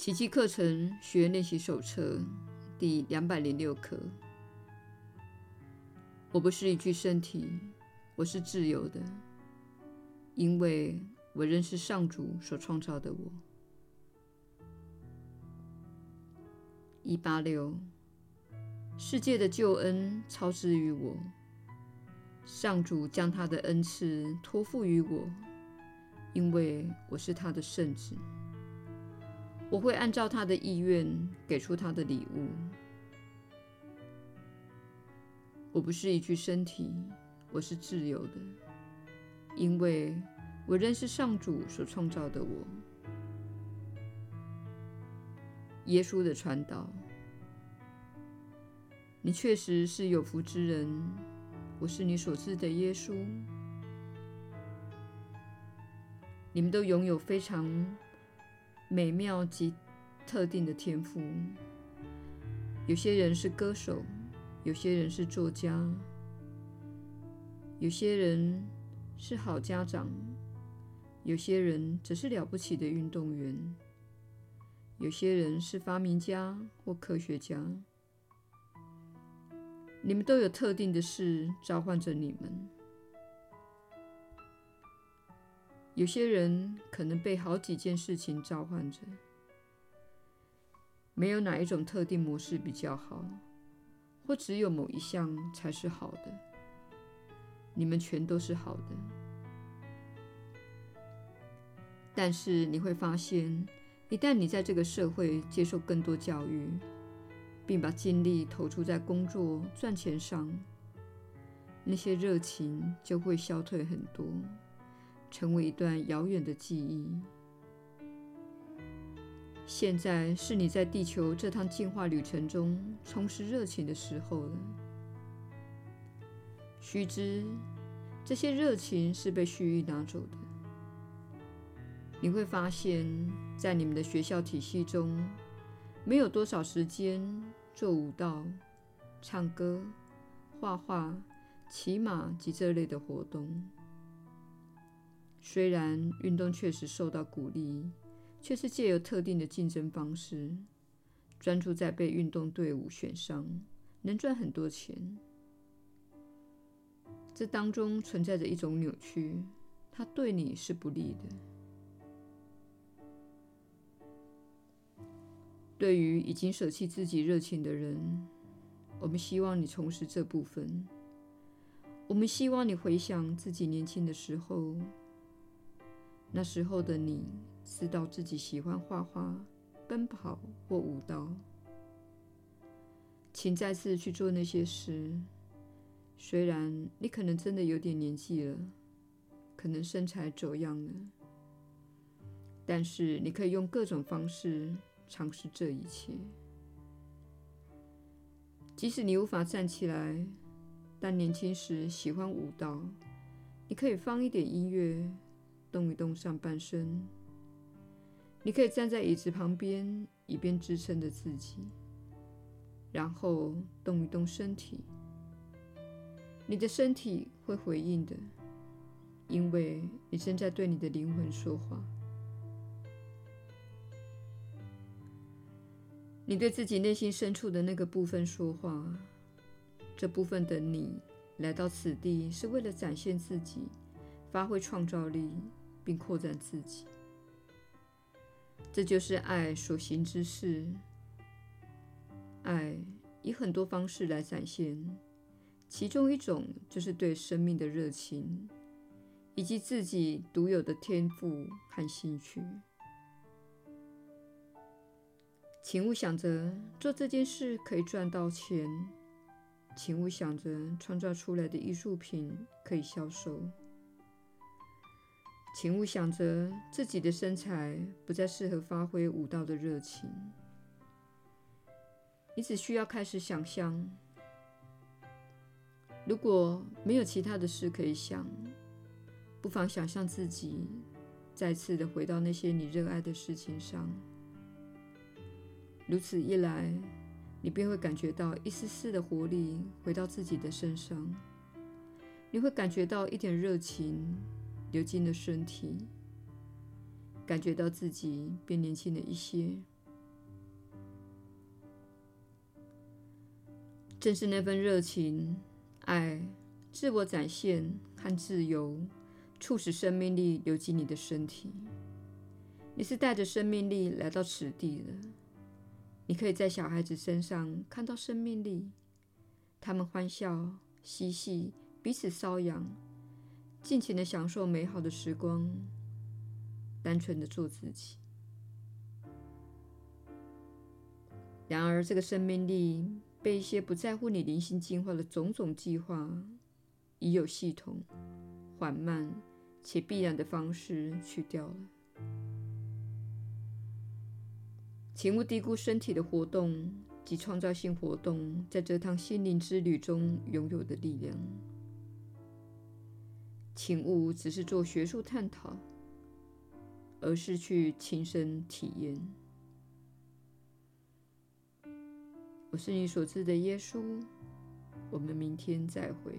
奇迹课程学练习手册第两百零六课。我不是一具身体，我是自由的，因为我仍是上主所创造的我。一八六，世界的救恩超之于我，上主将他的恩赐托付于我，因为我是他的圣子。我会按照他的意愿给出他的礼物。我不是一具身体，我是自由的，因为我认识上主所创造的我。耶稣的传导，你确实是有福之人。我是你所知的耶稣。你们都拥有非常美妙及特定的天赋。有些人是歌手，有些人是作家，有些人是好家长，有些人则是了不起的运动员，有些人是发明家或科学家。你们都有特定的事召唤着你们。有些人可能被好几件事情召唤着，没有哪一种特定模式比较好，或只有某一项才是好的。你们全都是好的，但是你会发现，一旦你在这个社会接受更多教育，并把精力投注在工作赚钱上，那些热情就会消退很多。成为一段遥远的记忆。现在是你在地球这趟进化旅程中充实热情的时候了。须知，这些热情是被蓄意拿走的。你会发现，在你们的学校体系中，没有多少时间做舞蹈、唱歌、画画、骑马及这类的活动。虽然运动确实受到鼓励，却是借由特定的竞争方式，专注在被运动队伍选上，能赚很多钱。这当中存在着一种扭曲，它对你是不利的。对于已经舍弃自己热情的人，我们希望你重拾这部分。我们希望你回想自己年轻的时候。那时候的你，知道自己喜欢画画、奔跑或舞蹈，请再次去做那些事。虽然你可能真的有点年纪了，可能身材走样了，但是你可以用各种方式尝试这一切。即使你无法站起来，但年轻时喜欢舞蹈，你可以放一点音乐。动一动上半身，你可以站在椅子旁边，以便支撑着自己，然后动一动身体。你的身体会回应的，因为你正在对你的灵魂说话。你对自己内心深处的那个部分说话，这部分的你来到此地是为了展现自己，发挥创造力。并扩展自己，这就是爱所行之事。爱以很多方式来展现，其中一种就是对生命的热情，以及自己独有的天赋和兴趣。请勿想着做这件事可以赚到钱，请勿想着创造出来的艺术品可以销售。请勿想着自己的身材不再适合发挥舞蹈的热情。你只需要开始想象，如果没有其他的事可以想，不妨想象自己再次的回到那些你热爱的事情上。如此一来，你便会感觉到一丝丝的活力回到自己的身上，你会感觉到一点热情。流进了身体，感觉到自己变年轻了一些。正是那份热情、爱、自我展现和自由，促使生命力流进你的身体。你是带着生命力来到此地的。你可以在小孩子身上看到生命力，他们欢笑、嬉戏，彼此搔痒，尽情的享受美好的时光，单纯的做自己。然而，这个生命力被一些不在乎你灵性进化的种种计划，已有系统、缓慢且必然的方式去掉了。请勿低估身体的活动及创造性活动在这趟心灵之旅中拥有的力量。请勿只是做学术探讨，而是去亲身体验。我是你所知的耶稣。我们明天再会。